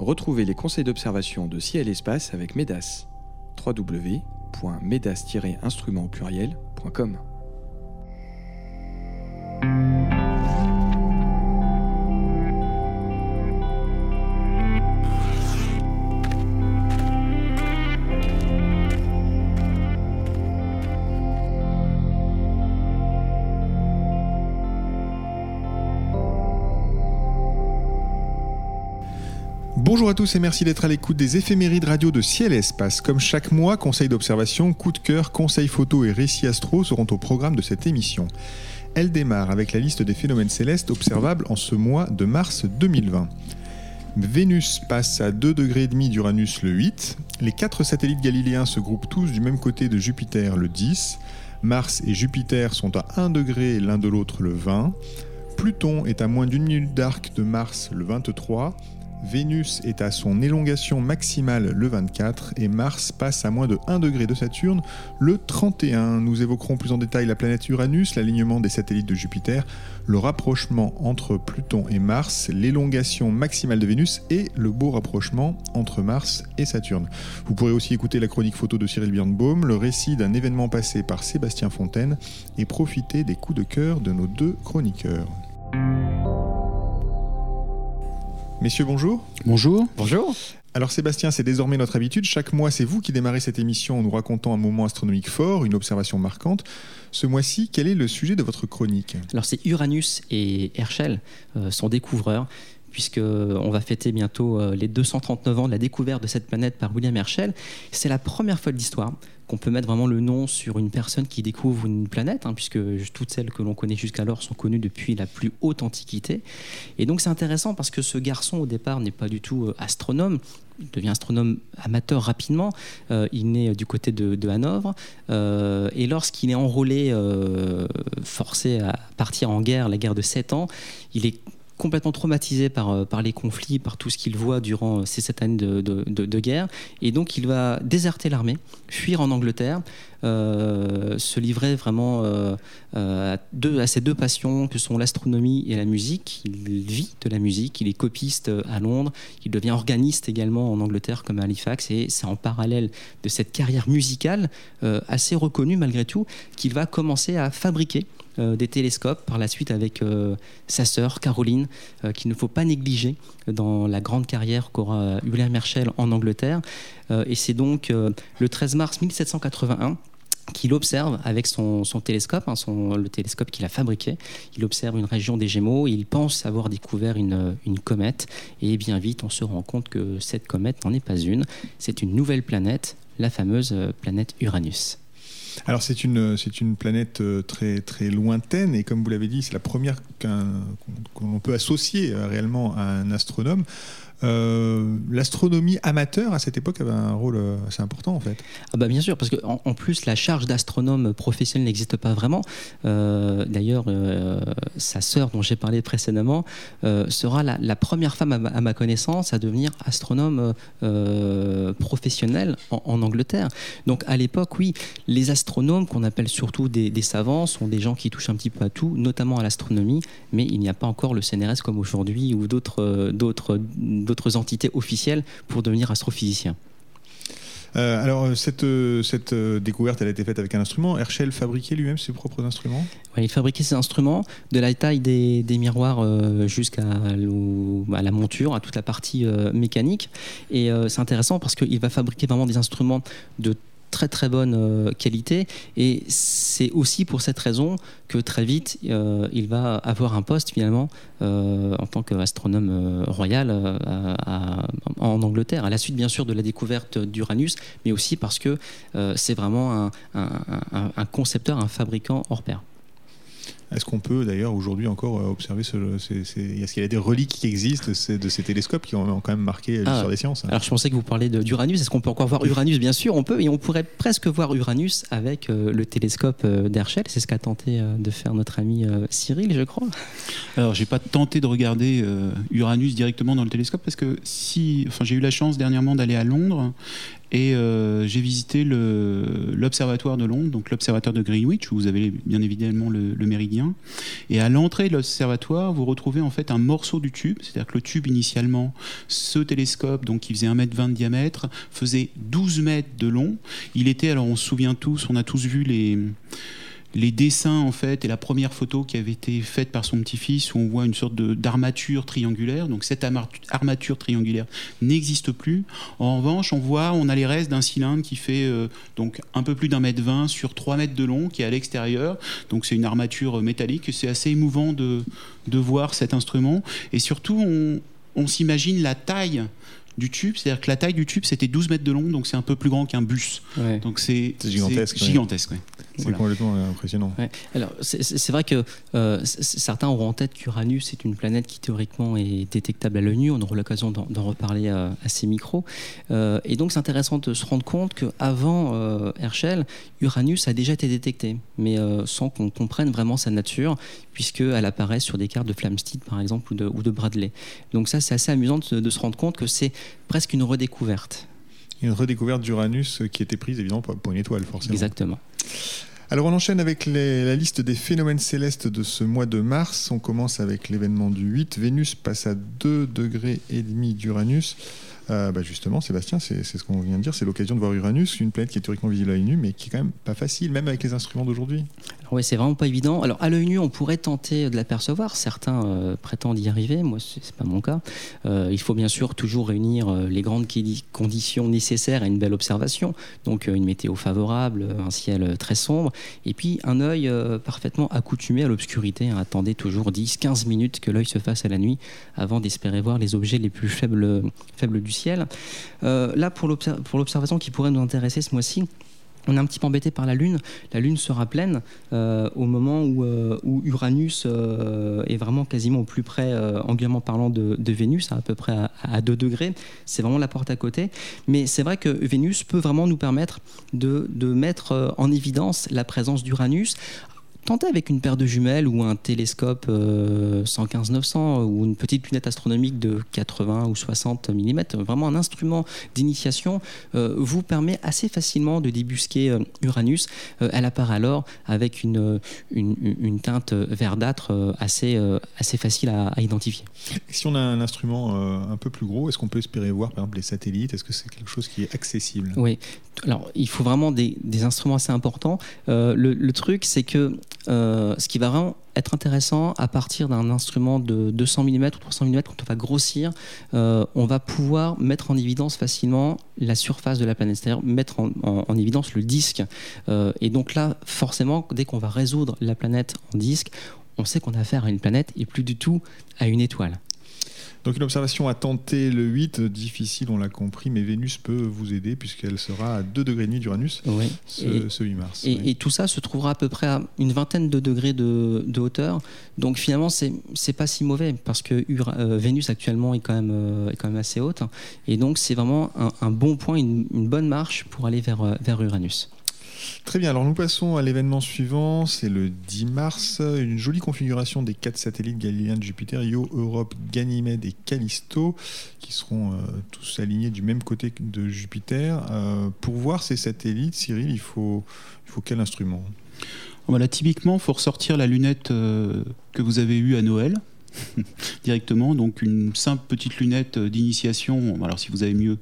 Retrouvez les conseils d'observation de ciel espace avec MEDAS. www.medas-instrument pluriel.com tous et merci d'être à l'écoute des éphémérides radio de Ciel et Espace. Comme chaque mois, conseils d'observation, coup de cœur, conseils photo et récits astro seront au programme de cette émission. Elle démarre avec la liste des phénomènes célestes observables en ce mois de mars 2020. Vénus passe à 2 degrés d'Uranus le 8. Les quatre satellites galiléens se groupent tous du même côté de Jupiter le 10. Mars et Jupiter sont à 1 degré l'un de l'autre le 20. Pluton est à moins d'une minute d'arc de Mars le 23. Vénus est à son élongation maximale le 24 et Mars passe à moins de 1 degré de Saturne le 31. Nous évoquerons plus en détail la planète Uranus, l'alignement des satellites de Jupiter, le rapprochement entre Pluton et Mars, l'élongation maximale de Vénus et le beau rapprochement entre Mars et Saturne. Vous pourrez aussi écouter la chronique photo de Cyril Birnbaum, le récit d'un événement passé par Sébastien Fontaine et profiter des coups de cœur de nos deux chroniqueurs. Messieurs, bonjour. Bonjour. Bonjour. Alors Sébastien, c'est désormais notre habitude. Chaque mois, c'est vous qui démarrez cette émission en nous racontant un moment astronomique fort, une observation marquante. Ce mois-ci, quel est le sujet de votre chronique? Alors c'est Uranus et Herschel, euh, son découvreur, puisque on va fêter bientôt euh, les 239 ans de la découverte de cette planète par William Herschel. C'est la première fois de l'histoire qu'on peut mettre vraiment le nom sur une personne qui découvre une planète, hein, puisque toutes celles que l'on connaît jusqu'alors sont connues depuis la plus haute antiquité. Et donc c'est intéressant parce que ce garçon au départ n'est pas du tout euh, astronome, il devient astronome amateur rapidement. Euh, il naît du côté de, Hanovre. Euh, et lorsqu'il est enrôlé, forcé à partir en guerre, la guerre de 7 ans, il est complètement traumatisé par, euh, par les conflits, par tout ce qu'il voit durant ces sept années de, de, guerre. Et donc il va déserter l'armée, fuir en Angleterre, euh, se livrer vraiment euh, à, à ces deux passions que sont l'astronomie et la musique. Il vit de la musique, il est copiste à Londres, il devient organiste également en Angleterre comme à Halifax. Et c'est en parallèle de cette carrière musicale assez reconnue malgré tout qu'il va commencer à fabriquer euh, des télescopes par la suite avec euh, sa sœur Caroline, euh, qu'il ne faut pas négliger dans la grande carrière qu'aura William Herschel en Angleterre. et c'est donc le 13 mars 1781 qu'il observe avec son, télescope, hein, le télescope qu'il a fabriqué. Il observe une région des Gémeaux, il pense avoir découvert une, une, comète, et bien vite on se rend compte que cette comète n'en est pas une, c'est une nouvelle planète, la fameuse planète Uranus. Alors c'est une, une planète euh, très, très lointaine et comme vous l'avez dit, c'est la première qu'on peut associer euh, réellement à un astronome. Euh, l'astronomie amateur à cette époque avait un rôle euh, assez important en fait. Ah bah bien sûr, parce qu'en en, plus la charge d'astronome professionnel n'existe pas vraiment. D'ailleurs, sa sœur dont j'ai parlé précédemment sera la, première femme à ma, connaissance à devenir astronome professionnel en, Angleterre. Donc à l'époque, oui, les astronomes qu'on appelle surtout des, savants sont des gens qui touchent un petit peu à tout, notamment à l'astronomie, mais il n'y a pas encore le CNRS comme aujourd'hui ou d'autres d'autres d'autres entités officielles pour devenir astrophysicien. Euh, alors, cette, cette découverte, elle a été faite avec un instrument. Herschel fabriquait lui-même ses propres instruments? Il fabriquait ses instruments, de la taille des, des miroirs euh, jusqu'à la monture, à toute la partie euh, mécanique. Et c'est intéressant parce qu'il va fabriquer vraiment des instruments de très très bonne euh, qualité et c'est aussi pour cette raison que très vite euh, il va avoir un poste finalement euh, en tant qu'astronome royal en Angleterre à la suite bien sûr de la découverte d'Uranus mais aussi parce que c'est vraiment un, concepteur un fabricant hors pair. Est-ce qu'on peut d'ailleurs aujourd'hui encore euh, observer ce, Est-ce qu'il y a des reliques qui existent de ces télescopes qui ont quand même marqué l'histoire ah, des sciences? Alors je pensais que vous parliez d'Uranus. Est-ce qu'on peut encore voir Uranus? Bien sûr, on peut. Et on pourrait presque voir Uranus avec euh, le télescope euh, d'Herschel. C'est ce qu'a tenté de faire notre ami Cyril, je crois. Alors j'ai pas tenté de regarder Uranus directement dans le télescope parce que si, enfin j'ai eu la chance dernièrement d'aller à Londres et euh, j'ai visité l'observatoire de Londres, donc l'observatoire de Greenwich, où vous avez bien évidemment le, méridien bien. Et à l'entrée de l'observatoire, vous retrouvez en fait un morceau du tube, c'est-à-dire que le tube initialement, ce télescope, donc qui faisait 1m20 de diamètre, faisait 12 mètres de long. Il était, alors on se souvient tous, on a tous vu les les dessins en fait et la première photo qui avait été faite par son petit-fils où on voit une sorte d'armature triangulaire. Donc cette armature triangulaire n'existe plus. En revanche, on voit, on a les restes d'un cylindre qui fait euh, donc un peu plus d'un mètre vingt sur 3 mètres de long qui est à l'extérieur. Donc c'est une armature métallique. C'est assez émouvant de, de voir cet instrument et surtout on, on s'imagine la taille du tube, c'est-à-dire que la taille du tube c'était 12 mètres de long, donc c'est un peu plus grand qu'un bus. Donc c'est gigantesque. gigantesque C'est complètement impressionnant. Alors c'est vrai que euh, certains auront en tête qu'Uranus est une planète qui théoriquement est détectable à l'œil nu. On aura l'occasion d'en reparler à, ces micros. Euh, et donc c'est intéressant de se rendre compte qu'avant euh, Herschel, Uranus a déjà été détecté, mais sans qu'on comprenne vraiment sa nature, puisqu'elle apparaît sur des cartes de Flamsteed par exemple ou de, ou de Bradley. Donc ça c'est assez amusant de se rendre compte que c'est presque une redécouverte. Une redécouverte d'Uranus qui était prise évidemment pour une étoile, forcément. Exactement. Alors on enchaîne avec la liste des phénomènes célestes de ce mois de mars. On commence avec l'événement du 8. Vénus passe à 2 degrés et demi d'Uranus. Euh, bah, justement, Sébastien, c'est ce qu'on vient de dire, c'est l'occasion de voir Uranus, une planète qui est théoriquement visible à l'œil nu, mais qui est quand même pas facile, même avec les instruments d'aujourd'hui. Oui, c'est vraiment pas évident. Alors, à l'œil nu, on pourrait tenter de l'apercevoir. Certains euh, prétendent y arriver. Moi, c'est pas mon cas. Euh, il faut bien sûr toujours réunir les grandes conditions nécessaires à une belle observation. Donc, une météo favorable, un ciel très sombre, et puis un œil parfaitement accoutumé à l'obscurité. Hein. Attendez toujours 10-15 minutes que l'œil se fasse à la nuit avant d'espérer voir les objets les plus faibles, du ciel euh, là, pour l'observation qui pourrait nous intéresser ce mois-ci, on est un petit peu embêté par la Lune. La Lune sera pleine euh, au moment où, euh, Uranus est vraiment quasiment au plus près, angulairement parlant, de, Vénus, à, peu près à, 2 degrés. C'est vraiment la porte à côté. Mais c'est vrai que Vénus peut vraiment nous permettre de mettre en évidence la présence d'Uranus tenter avec une paire de jumelles ou un télescope 115-900 euh, ou une petite lunette astronomique de 80 ou 60 mm, vraiment un instrument d'initiation, euh, vous permet assez facilement de débusquer euh, Uranus. elle apparaît alors avec une, une, teinte verdâtre assez, assez facile à, identifier. si on a un instrument un peu plus gros, est-ce qu'on peut espérer voir par exemple les satellites? Est-ce que c'est quelque chose qui est accessible? Oui, alors il faut vraiment des, instruments assez importants. le, le, truc, c'est que euh, ce qui va vraiment être intéressant à partir d'un instrument de 200 mm ou 300 mm, quand on va grossir, euh, on va pouvoir mettre en évidence facilement la surface de la planète, c'est-à-dire mettre en, évidence le disque. Euh, et donc là, forcément, dès qu'on va résoudre la planète en disque, on sait qu'on a affaire à une planète et plus du tout à une étoile. Donc une observation à tenter le 8, difficile, on l'a compris, mais Vénus peut vous aider puisqu'elle sera à 2 degrés d'Uranus ce, 8 mars. Et, tout ça se trouvera à peu près à une vingtaine de degrés de, hauteur. Donc finalement, c'est n'est pas si mauvais parce que euh, Vénus actuellement est quand, même, euh, est quand même assez haute. Et donc c'est vraiment un, bon point, une, bonne marche pour aller vers, euh, vers Uranus. Très bien, alors nous passons à l'événement suivant, c'est le 10 mars, une jolie configuration des quatre satellites galiléens de Jupiter, Io, Europe, Ganymède et Callisto, qui seront euh, tous alignés du même côté de Jupiter. Euh, pour voir ces satellites, Cyril, il faut, faut quel instrument? Voilà, Typiquement, il faut ressortir la lunette euh, que vous avez eue à Noël. directement. Donc une simple petite lunette d'initiation. Alors si vous avez mieux,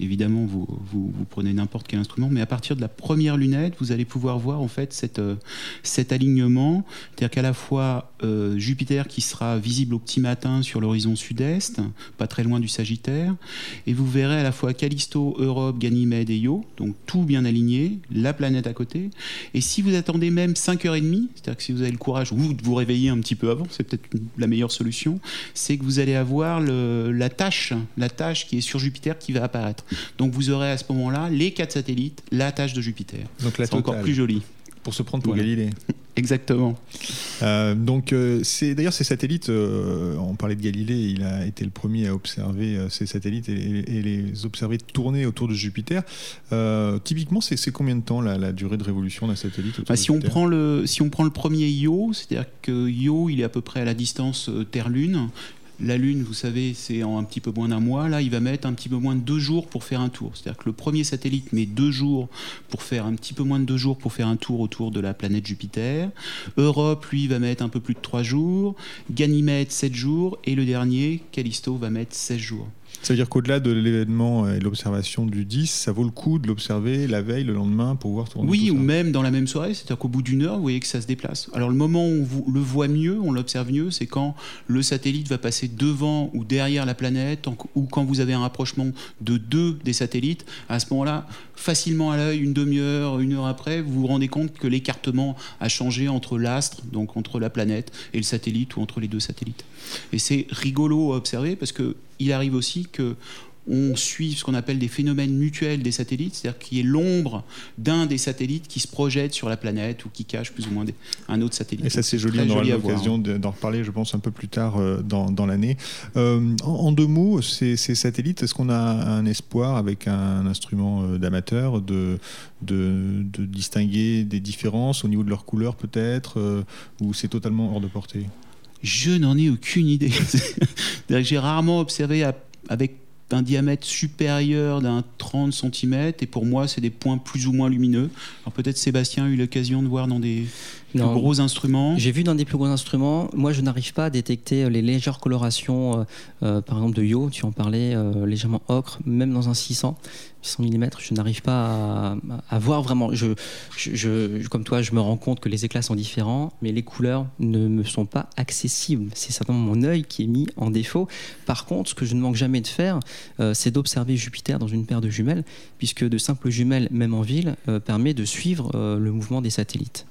évidemment, vous, vous, prenez n'importe quel instrument, mais à partir de la première lunette, vous allez pouvoir voir en fait cette, euh, cet alignement, c'est-à-dire qu'à la fois euh, Jupiter qui sera visible au petit matin sur l'horizon sud-est, pas très loin du Sagittaire, et vous verrez à la fois Callisto, Europe, Ganymède et Io, donc tout bien aligné, la planète à côté. Et si vous attendez même 5h30, c'est-à-dire que si vous avez le courage, vous, de vous réveiller un petit peu avant, c'est peut-être la meilleure solution, c'est que vous allez avoir le, la tâche, la tâche qui est sur Jupiter qui va apparaître. Donc vous aurez à ce moment-là les quatre satellites, la tâche de Jupiter. Donc c'est encore plus joli. Pour se prendre pour Galilée. Exactement. Euh, donc, euh, c'est d'ailleurs ces satellites. Euh, on parlait de Galilée, il a été le premier à observer ces satellites et, les observer tourner autour de Jupiter. typiquement, c'est combien de temps la, durée de révolution d'un satellite bah, si on prend le si on prend le premier Io, c'est-à-dire que Io, il est à peu près à la distance Terre-Lune. La Lune, vous savez, c'est en un petit peu moins d'un mois. Là, il va mettre un petit peu moins de deux jours pour faire un tour. C'est-à-dire que le premier satellite met deux jours pour faire un petit peu moins de deux jours pour faire un tour autour de la planète Jupiter. Europe, lui, va mettre un peu plus de trois jours. Ganymède, sept jours. Et le dernier, Callisto, va mettre 16 jours. Ça veut dire qu'au-delà de l'événement et de l'observation du 10, ça vaut le coup de l'observer la veille, le lendemain, pour voir tourner Oui, tout ou ça. même dans la même soirée, c'est-à-dire qu'au bout d'une heure, vous voyez que ça se déplace. Alors le moment où on le voit mieux, on l'observe mieux, c'est quand le satellite va passer devant ou derrière la planète, ou quand vous avez un rapprochement de deux des satellites. À ce moment-là, facilement à l'œil, une demi-heure, une heure après, vous vous rendez compte que l'écartement a changé entre l'astre, donc entre la planète et le satellite, ou entre les deux satellites. Et c'est rigolo à observer parce que il arrive aussi que on suive ce qu'on appelle des phénomènes mutuels des satellites, c'est-à-dire qu'il y ait l'ombre d'un des satellites qui se projette sur la planète ou qui cache plus ou moins des- un autre satellite. Et ça, c'est joli, on aura l'occasion de- d'en reparler, je pense, un peu plus tard euh, dans, dans l'année. Euh, en, en deux mots, ces, ces satellites, est-ce qu'on a un espoir, avec un instrument euh, d'amateur, de, de, de distinguer des différences au niveau de leur couleur, peut-être, euh, ou c'est totalement hors de portée? Je n'en ai aucune idée. J'ai rarement observé avec un diamètre supérieur d'un 30 cm et pour moi c'est des points plus ou moins lumineux. Alors peut-être Sébastien a eu l'occasion de voir dans des plus Non. gros instruments. J'ai vu dans des plus gros instruments, moi je n'arrive pas à détecter euh, les légères colorations, euh, euh, par exemple de Yo, tu en parlais, euh, légèrement ocre, même dans un 600, 600 mm, je n'arrive pas à, à voir vraiment. Je, je, je- comme toi, je me rends compte que les éclats sont différents, mais les couleurs ne me sont pas accessibles. C'est certainement mon œil qui est mis en défaut. Par contre, ce que je ne manque jamais de faire, euh, c'est d'observer Jupiter dans une paire de jumelles, puisque de simples jumelles, même en ville, permet de suivre le mouvement des satellites.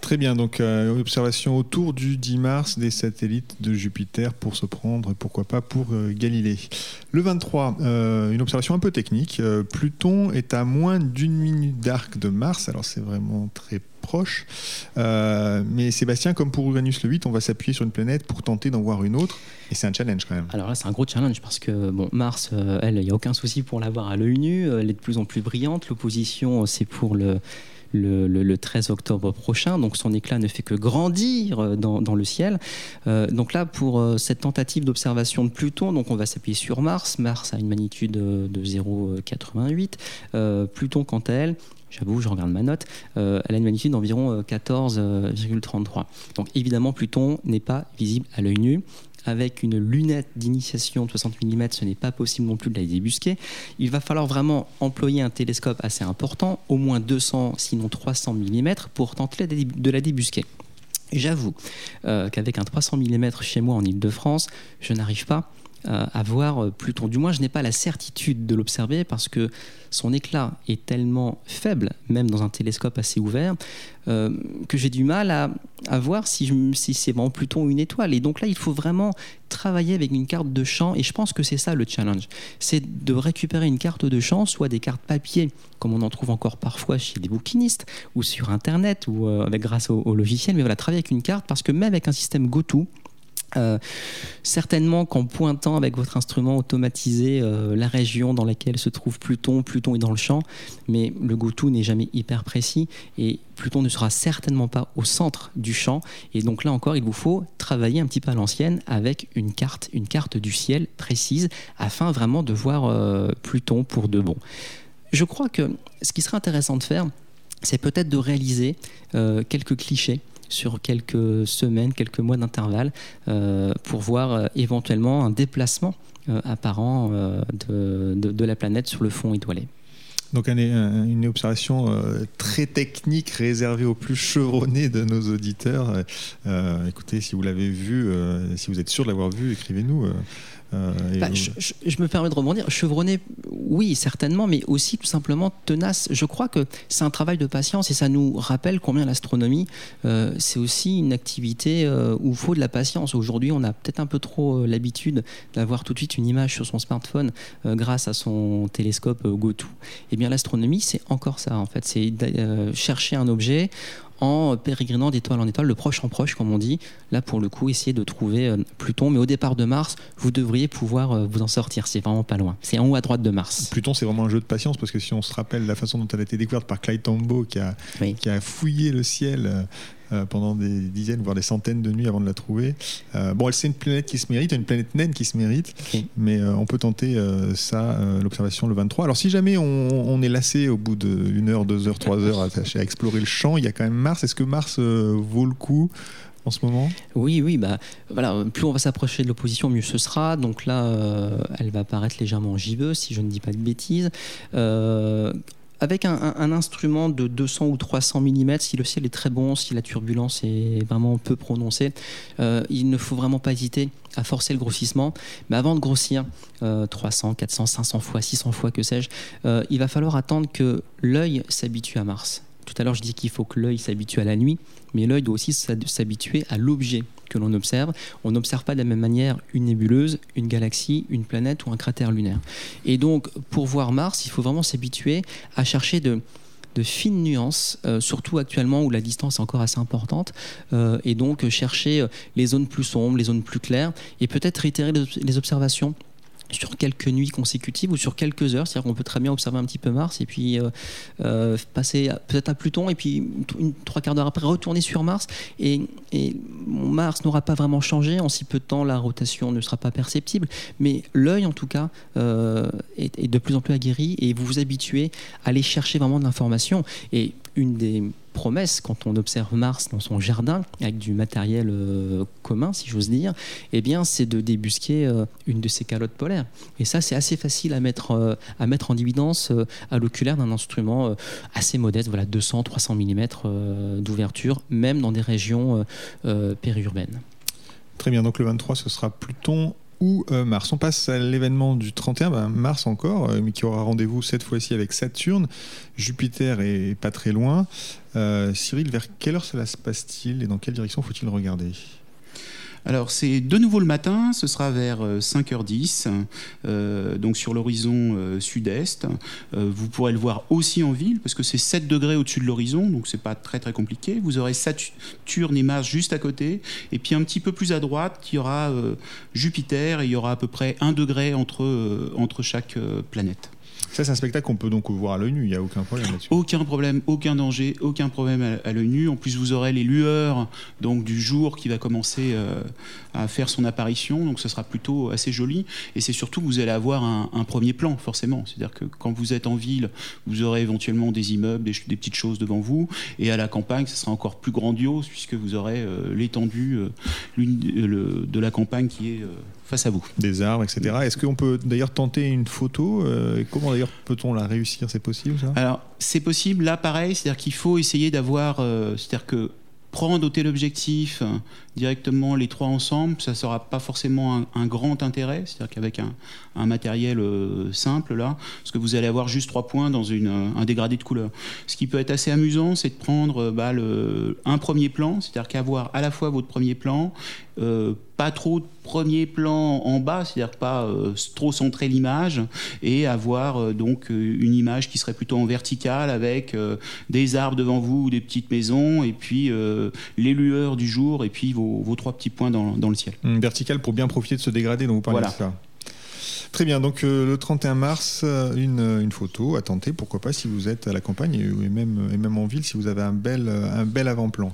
Très bien, donc euh, observation autour du 10 mars des satellites de Jupiter pour se prendre, pourquoi pas, pour euh, Galilée. Le 23, euh, une observation un peu technique. Euh, Pluton est à moins d'une minute d'arc de Mars, alors c'est vraiment très proche. Mais Sébastien, comme pour Uranus le 8, on va s'appuyer sur une planète pour tenter d'en voir une autre. Et c'est un challenge quand même. Alors là, c'est un gros challenge parce que bon, Mars, elle, il n'y a aucun souci pour la voir à l'œil nu. Elle est de plus en plus brillante. L'opposition, c'est pour le, le, le- le 13 octobre prochain. Donc son éclat ne fait que grandir euh, dans, le ciel. Euh, donc là, pour euh, cette tentative d'observation de Pluton, donc on va s'appuyer sur Mars. Mars a une magnitude de 0,88. Euh, Pluton, quant à elle, J'avoue, je regarde ma note. elle a une magnitude d'environ euh, 14,33. Donc évidemment, Pluton n'est pas visible à l'œil nu. Avec une lunette d'initiation de 60 mm, ce n'est pas possible non plus de la débusquer. Il va falloir vraiment employer un télescope assez important, au moins 200, sinon 300 mm, pour tenter de la débusquer. J'avoue euh, qu'avec un 300 mm chez moi en Ile-de-France, je n'arrive pas à voir euh, Pluton. Du moins, je n'ai pas la certitude de l'observer parce que son éclat est tellement faible, même dans un télescope assez ouvert, euh, que j'ai du mal à, voir si, c'est vraiment Pluton ou une étoile. Et donc là, il faut vraiment travailler avec une carte de champ. Et je pense que c'est ça le challenge. C'est de récupérer une carte de champ, soit des cartes papier, comme on en trouve encore parfois chez des bouquinistes, ou sur Internet, ou euh, avec, grâce au, au logiciel. Mais voilà, travailler avec une carte parce que même avec un système GoTo, euh, certainement qu'en pointant avec votre instrument automatisé euh, la région dans laquelle se trouve Pluton, Pluton est dans le champ, mais le GoTo n'est jamais hyper précis et Pluton ne sera certainement pas au centre du champ. Et donc là encore, il vous faut travailler un petit peu à l'ancienne avec une carte, une carte du ciel précise, afin vraiment de voir euh, Pluton pour de bon. Je crois que ce qui serait intéressant de faire, c'est peut-être de réaliser quelques clichés sur quelques semaines, quelques mois d'intervalle, euh, pour voir euh, éventuellement un déplacement euh, apparent de, la planète sur le fond étoilé. Donc un- un- une observation très technique réservée aux plus chevronnés de nos auditeurs. Écoutez, si vous l'avez vu, si vous êtes sûr de l'avoir vu, écrivez-nous. Euh, Bah, vous- je, je- je me permets de rebondir. Chevronné, oui, certainement, mais aussi tout simplement tenace. Je crois que c'est un travail de patience et ça nous rappelle combien l'astronomie, euh, c'est aussi une activité euh, où il faut de la patience. Aujourd'hui, on a peut-être un peu trop l'habitude d'avoir tout de suite une image sur son smartphone grâce à son télescope GoTo. Eh bien, l'astronomie, c'est encore ça, en fait. C'est chercher un objet en pérégrinant d'étoile en étoile, de proche en proche, comme on dit. Là, pour le coup, essayer de trouver euh, Pluton. Mais au départ de Mars, vous devriez pouvoir euh, vous en sortir. C'est vraiment pas loin. C'est en haut à droite de Mars. Pluton, c'est vraiment un jeu de patience parce que si on se rappelle la façon dont elle a été découverte par Clyde Tombaugh qui a, Oui. qui a fouillé le ciel euh, pendant des dizaines, voire des centaines de nuits avant de la trouver. Euh, bon, c'est une planète qui se mérite, une planète naine qui se mérite, mais euh, on peut tenter euh, ça, l'observation le 23. Alors si jamais on, on est lassé au bout d'une heure, deux heures, trois heures attaché à explorer le champ, il y a quand même Mars. Est-ce que Mars vaut le coup en ce moment? Oui, oui, bah voilà, plus on va s'approcher de l'opposition, mieux ce sera. Donc là, euh, elle va paraître légèrement giveuse, si je ne dis pas de bêtises. Euh, avec un, instrument de 200 ou 300 mm, si le ciel est très bon, si la turbulence est vraiment peu prononcée, euh, il ne faut vraiment pas hésiter à forcer le grossissement. Mais avant de grossir euh, 300, 400, 500 fois, 600 fois, que sais-je, euh, il va falloir attendre que l'œil s'habitue à Mars. Tout à l'heure, je dis qu'il faut que l'œil s'habitue à la nuit, mais l'œil doit aussi s'habituer à l'objet que l'on observe. On n'observe pas de la même manière une nébuleuse, une galaxie, une planète ou un cratère lunaire. Et donc, pour voir Mars, il faut vraiment s'habituer à chercher de, fines nuances, euh, surtout actuellement où la distance est encore assez importante, euh, et donc euh, chercher les zones plus sombres, les zones plus claires, et peut-être réitérer les observations sur quelques nuits consécutives ou sur quelques heures, c'est-à-dire qu'on peut très bien observer un petit peu Mars et puis euh, euh, passer peut-être à Pluton et puis une, trois quarts d'heure après retourner sur Mars. Et, et Mars n'aura pas vraiment changé. En si peu de temps la rotation ne sera pas perceptible. Mais l'œil en tout cas euh, est, est de plus en plus aguerri et vous vous habituez à aller chercher vraiment de l'information. Et une des promesses quand on observe Mars dans son jardin avec du matériel euh, commun si j'ose dire eh bien c'est de débusquer euh, une de ces calottes polaires. Et ça c'est assez facile à mettre euh, à mettre en évidence à l'oculaire d'un instrument assez modeste voilà 200 300 mm d'ouverture même dans des régions périurbaines. Très bien, donc le 23, ce sera Pluton ou euh, Mars. On passe à l'événement du 31, ben, Mars encore, euh, mais qui aura rendez-vous cette fois-ci avec Saturne. Jupiter est pas très loin. Euh, Cyril, vers quelle heure cela se passe-t-il et dans quelle direction faut-il regarder? Alors c'est de nouveau le matin, ce sera vers euh, 5h10, euh, donc sur l'horizon euh, sud-est. Euh, vous pourrez le voir aussi en ville, parce que c'est 7 degrés au-dessus de l'horizon, donc c'est pas très très compliqué. Vous aurez Saturne et Mars juste à côté, et puis un petit peu plus à droite, il y aura euh, Jupiter, et il y aura à peu près 1 degré entre, euh, chaque euh, planète. Ça, c'est un spectacle qu'on peut donc voir à l'œil nu, il n'y a aucun problème là-dessus. Aucun problème, aucun danger, aucun problème à, à l'œil nu. En plus, vous aurez les lueurs donc du jour qui va commencer euh, à faire son apparition, donc ce sera plutôt assez joli. Et c'est surtout que vous allez avoir un, premier plan, forcément. C'est-à-dire que quand vous êtes en ville, vous aurez éventuellement des immeubles, des, petites choses devant vous, et à la campagne, ce sera encore plus grandiose puisque vous aurez euh, l'étendue euh, de la campagne qui est face à vous. Des arbres, etc. Est-ce qu'on peut d'ailleurs tenter une photo euh, Comment d'ailleurs peut-on la réussir? C'est possible ça? Alors, c'est possible, là, pareil, c'est-à-dire qu'il faut essayer d'avoir, euh, c'est-à-dire que prendre au téléobjectif euh, directement les trois ensemble, ça ne sera pas forcément un, un grand intérêt, c'est-à-dire qu'avec un, un matériel euh, simple, là, parce que vous allez avoir juste trois points dans une, un dégradé de couleur. Ce qui peut être assez amusant, c'est de prendre bah, le, un premier plan, c'est-à-dire qu'avoir à la fois votre premier plan, euh, pas trop de premier plan en bas, c'est-à-dire pas euh, trop centrer l'image, et avoir euh, donc une image qui serait plutôt en verticale avec des arbres devant vous, ou des petites maisons, et puis les lueurs du jour, et puis vos, vos trois petits points dans, dans le ciel. Hum, Vertical pour bien profiter de ce dégradé dont vous parlez Voilà. de ça. Très bien, donc euh, le 31 mars, une, une photo à tenter, pourquoi pas si vous êtes à la campagne et, et même, et même en ville, si vous avez un bel, un bel avant-plan.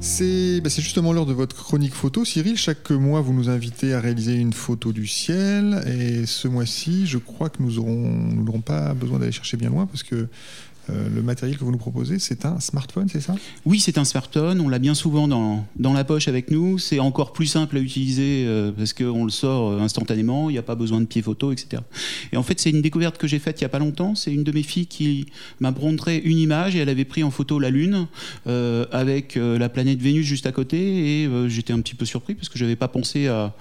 C'est bah, c'est justement l'heure de votre chronique photo. Cyril, chaque mois, vous nous invitez à réaliser une photo du ciel. Et ce mois-ci, je crois que nous n'aurons pas besoin d'aller chercher bien loin parce que euh, le matériel que vous nous proposez, c'est un smartphone, c'est ça? Oui, c'est un smartphone, on l'a bien souvent dans, dans la poche avec nous. C'est encore plus simple à utiliser euh, parce qu'on le sort euh, instantanément, il n'y a pas besoin de pied photo, etc. Et en fait, c'est une découverte que j'ai faite il n'y a pas longtemps. C'est une de mes filles qui m'a montré une image et elle avait pris en photo la Lune avec la planète Vénus juste à côté. Et j'étais un petit peu surpris parce que je n'avais pas pensé à,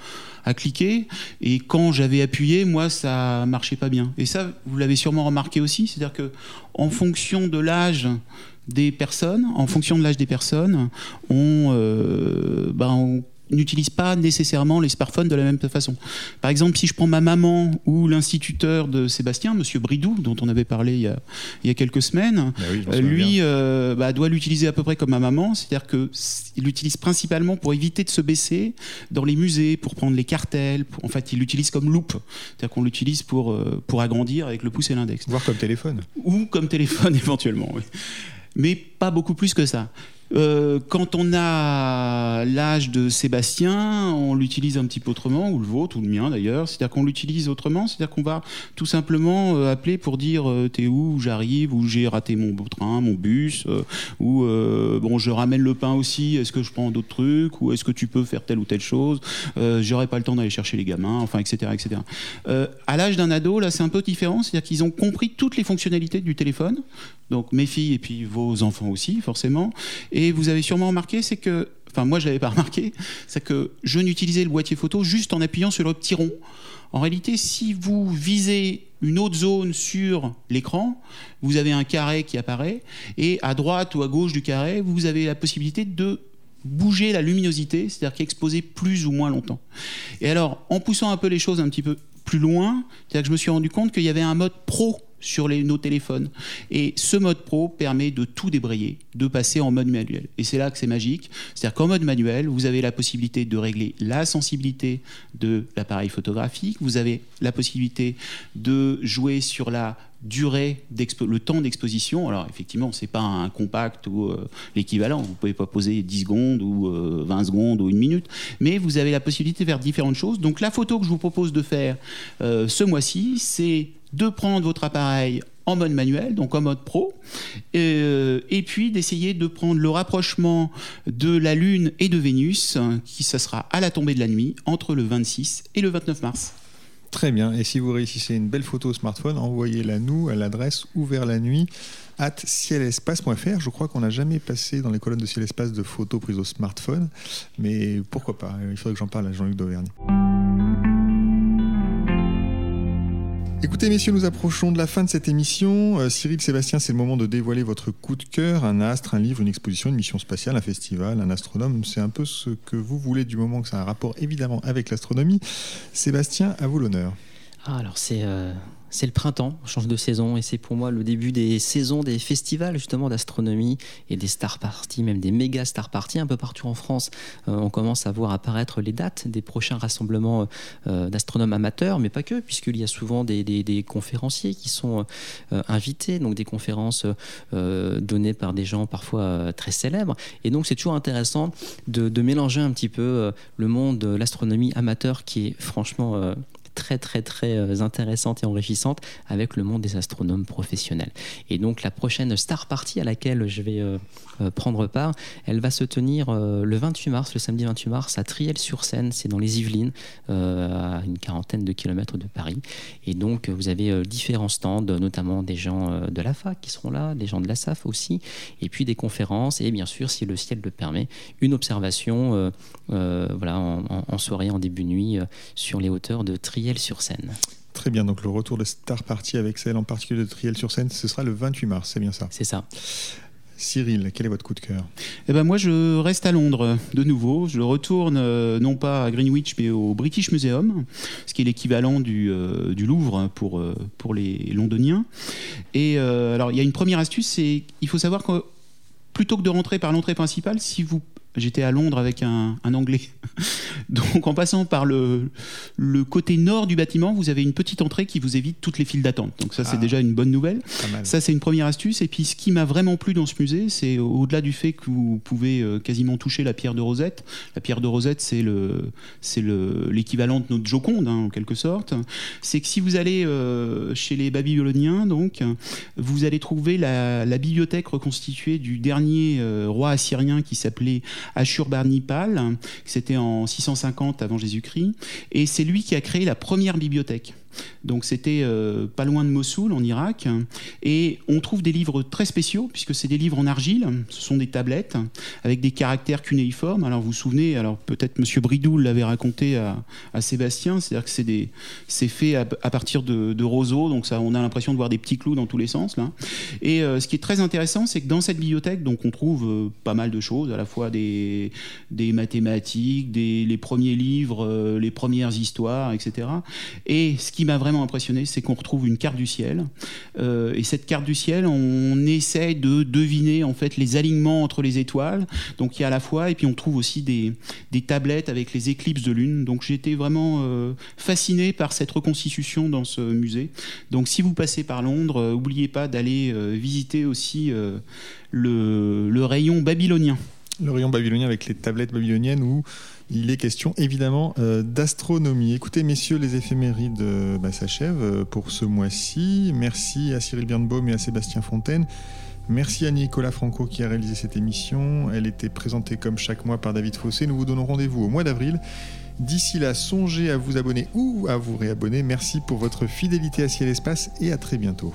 cliquer. Et quand j'avais appuyé, moi, ça marchait pas bien. Et ça, vous l'avez sûrement remarqué aussi, c'est-à-dire que en fonction de l'âge des personnes, en fonction de l'âge des personnes, on, euh, ben, on n'utilisent pas nécessairement les smartphones de la même façon. Par exemple, si je prends ma maman ou l'instituteur de Sébastien, Monsieur Bridou, dont on avait parlé il y a, il y a quelques semaines, Bah oui, euh, lui euh, bah, doit l'utiliser à peu près comme ma maman, c'est-à-dire qu'il l'utilise principalement pour éviter de se baisser dans les musées, pour prendre les cartels. pour- en fait, il l'utilise comme loupe, c'est-à-dire qu'on l'utilise pour, euh, pour agrandir avec le pouce et l'index Voir comme téléphone. ou comme téléphone éventuellement, oui. mais pas beaucoup plus que ça. Euh, quand on a l'âge de Sébastien, on l'utilise un petit peu autrement, ou le vôtre, ou le mien d'ailleurs. C'est-à-dire qu'on l'utilise autrement, c'est-à-dire qu'on va tout simplement euh, appeler pour dire euh, t'es où, j'arrive, ou j'ai raté mon train, mon bus, ou bon je ramène le pain aussi, est-ce que je prends d'autres trucs, ou est-ce que tu peux faire telle ou telle chose, j'aurai pas le temps d'aller chercher les gamins, enfin etc. etc. À l'âge d'un ado, là c'est un peu différent, c'est-à-dire qu'ils ont compris toutes les fonctionnalités du téléphone, donc mes filles et puis vos enfants aussi forcément. Et vous avez sûrement remarqué, c'est que, enfin moi je l'avais pas remarqué, c'est que je n'utilisais le boîtier photo juste en appuyant sur le petit rond. En réalité, si vous visez une autre zone sur l'écran, vous avez un carré qui apparaît, et à droite ou à gauche du carré, vous avez la possibilité de bouger la luminosité, c'est-à-dire qu'exposer plus ou moins longtemps. Et alors, en poussant un peu les choses un petit peu plus loin, c'est-à-dire que je me suis rendu compte qu'il y avait un mode pro sur nos téléphones. Et ce mode pro permet de tout débrayer, de passer en mode manuel. Et c'est là que c'est magique. C'est-à-dire qu'en mode manuel, vous avez la possibilité de régler la sensibilité de l'appareil photographique, vous avez la possibilité de jouer sur la durée, le temps d'exposition. Alors effectivement, c'est pas un compact ou euh, l'équivalent. Vous pouvez pas poser 10 secondes ou euh, 20 secondes ou une minute, mais vous avez la possibilité de faire différentes choses. Donc la photo que je vous propose de faire euh, ce mois-ci, c'est de prendre votre appareil en mode manuel, donc en mode pro, euh, et puis d'essayer de prendre le rapprochement de la Lune et de Vénus, qui ça sera à la tombée de la nuit, entre le 26 et le 29 mars. Très bien. Et si vous réussissez une belle photo au smartphone, envoyez-la nous à l'adresse ouvert la nuit at cielespace.fr. Je crois qu'on n'a jamais passé dans les colonnes de Ciel Espace de photos prises au smartphone, mais pourquoi pas? Il faudrait que j'en parle à Jean-Luc Dauvergne. Écoutez, messieurs, nous approchons de la fin de cette émission. Euh, Cyril, Sébastien, c'est le moment de dévoiler votre coup de cœur, un astre, un livre, une exposition, une mission spatiale, un festival, un astronome. C'est un peu ce que vous voulez du moment que ça a un rapport évidemment avec l'astronomie. Sébastien, à vous l'honneur. Ah, alors c'est euh, c'est le printemps, on change de saison et c'est pour moi le début des saisons des festivals justement d'astronomie et des star parties, même des méga star parties un peu partout en France. Euh, on commence à voir apparaître les dates des prochains rassemblements euh, d'astronomes amateurs, mais pas que, puisqu'il y a souvent des, conférenciers qui sont euh, invités, donc des conférences euh, données par des gens parfois euh, très célèbres. Et donc c'est toujours intéressant de, de mélanger un petit peu euh, le monde de l'astronomie amateur qui est franchement euh, très très très euh, intéressante et enrichissante avec le monde des astronomes professionnels. Et donc la prochaine star party à laquelle je vais euh, euh, prendre part, elle va se tenir le 28 mars, le samedi 28 mars à Triel-sur-Seine, c'est dans les Yvelines, à une quarantaine de kilomètres de Paris. Et donc vous avez différents stands, notamment des gens de la fac qui seront là, des gens de la SAF aussi, et puis des conférences et bien sûr, si le ciel le permet, une observation voilà, en, soirée, en début de nuit, sur les hauteurs de Triel-sur-Seine. Très bien, donc le retour de Star Party avec celle en particulier de Triel-sur-Seine, ce sera le 28 mars, c'est bien ça? C'est ça. Cyril, quel est votre coup de cœur? Eh ben moi, je reste à Londres de nouveau. Je retourne euh, non pas à Greenwich, mais au British Museum, ce qui est l'équivalent du, euh, du Louvre pour, euh, pour les Londoniens. Et euh, alors, il y a une première astuce, c'est il faut savoir que plutôt que de rentrer par l'entrée principale, si vous J'étais à Londres avec un, un Anglais. Donc en passant par le, le côté nord du bâtiment, vous avez une petite entrée qui vous évite toutes les files d'attente. Donc ça, c'est Ah. déjà une bonne nouvelle. Ça, c'est une première astuce. Et puis, ce qui m'a vraiment plu dans ce musée, c'est au-delà du fait que vous pouvez euh, quasiment toucher la pierre de Rosette. La pierre de Rosette, c'est le, c'est le, l'équivalent de notre Joconde, hein, en quelque sorte. C'est que si vous allez euh, chez les Babyloniens, donc, vous allez trouver la, la bibliothèque reconstituée du dernier euh, roi assyrien qui s'appelait Ashurbanipal. C'était en 650 avant Jésus-Christ. Et c'est lui qui a créé la première bibliothèque. Donc c'était euh, pas loin de Mossoul, en Irak. Et on trouve des livres très spéciaux, puisque c'est des livres en argile. Ce sont des tablettes avec des caractères cunéiformes. Alors vous vous souvenez, alors peut-être Monsieur Bridou l'avait raconté à, Sébastien, c'est-à-dire que c'est, des, c'est fait à, partir de, roseaux, donc ça, on a l'impression de voir des petits clous dans tous les sens. Là. Et euh, ce qui est très intéressant, c'est que dans cette bibliothèque, donc on trouve euh, pas mal de choses, à la fois des, des mathématiques, des, les premiers livres, les premières histoires, etc. Et ce qui m'a vraiment impressionné, c'est qu'on retrouve une carte du ciel. Euh, et cette carte du ciel, on essaie de deviner en fait les alignements entre les étoiles. Donc il y a à la fois, et puis on trouve aussi des, des tablettes avec les éclipses de lune. Donc été vraiment euh, fasciné par cette reconstitution dans ce musée. Donc si vous passez par Londres, euh, n'oubliez pas d'aller visiter aussi le, le rayon babylonien. Le rayon babylonien avec les tablettes babyloniennes où il est question évidemment euh, d'astronomie. Écoutez, messieurs, les éphémérides euh, bah, s'achèvent euh, pour ce mois-ci. Merci à Cyril Birnbaum et à Sébastien Fontaine. Merci à Nicolas Franco qui a réalisé cette émission. Elle était présentée comme chaque mois par David Fossé. Nous vous donnons rendez-vous au mois d'avril. D'ici là, songez à vous abonner ou à vous réabonner. Merci pour votre fidélité à Ciel Espace et à très bientôt.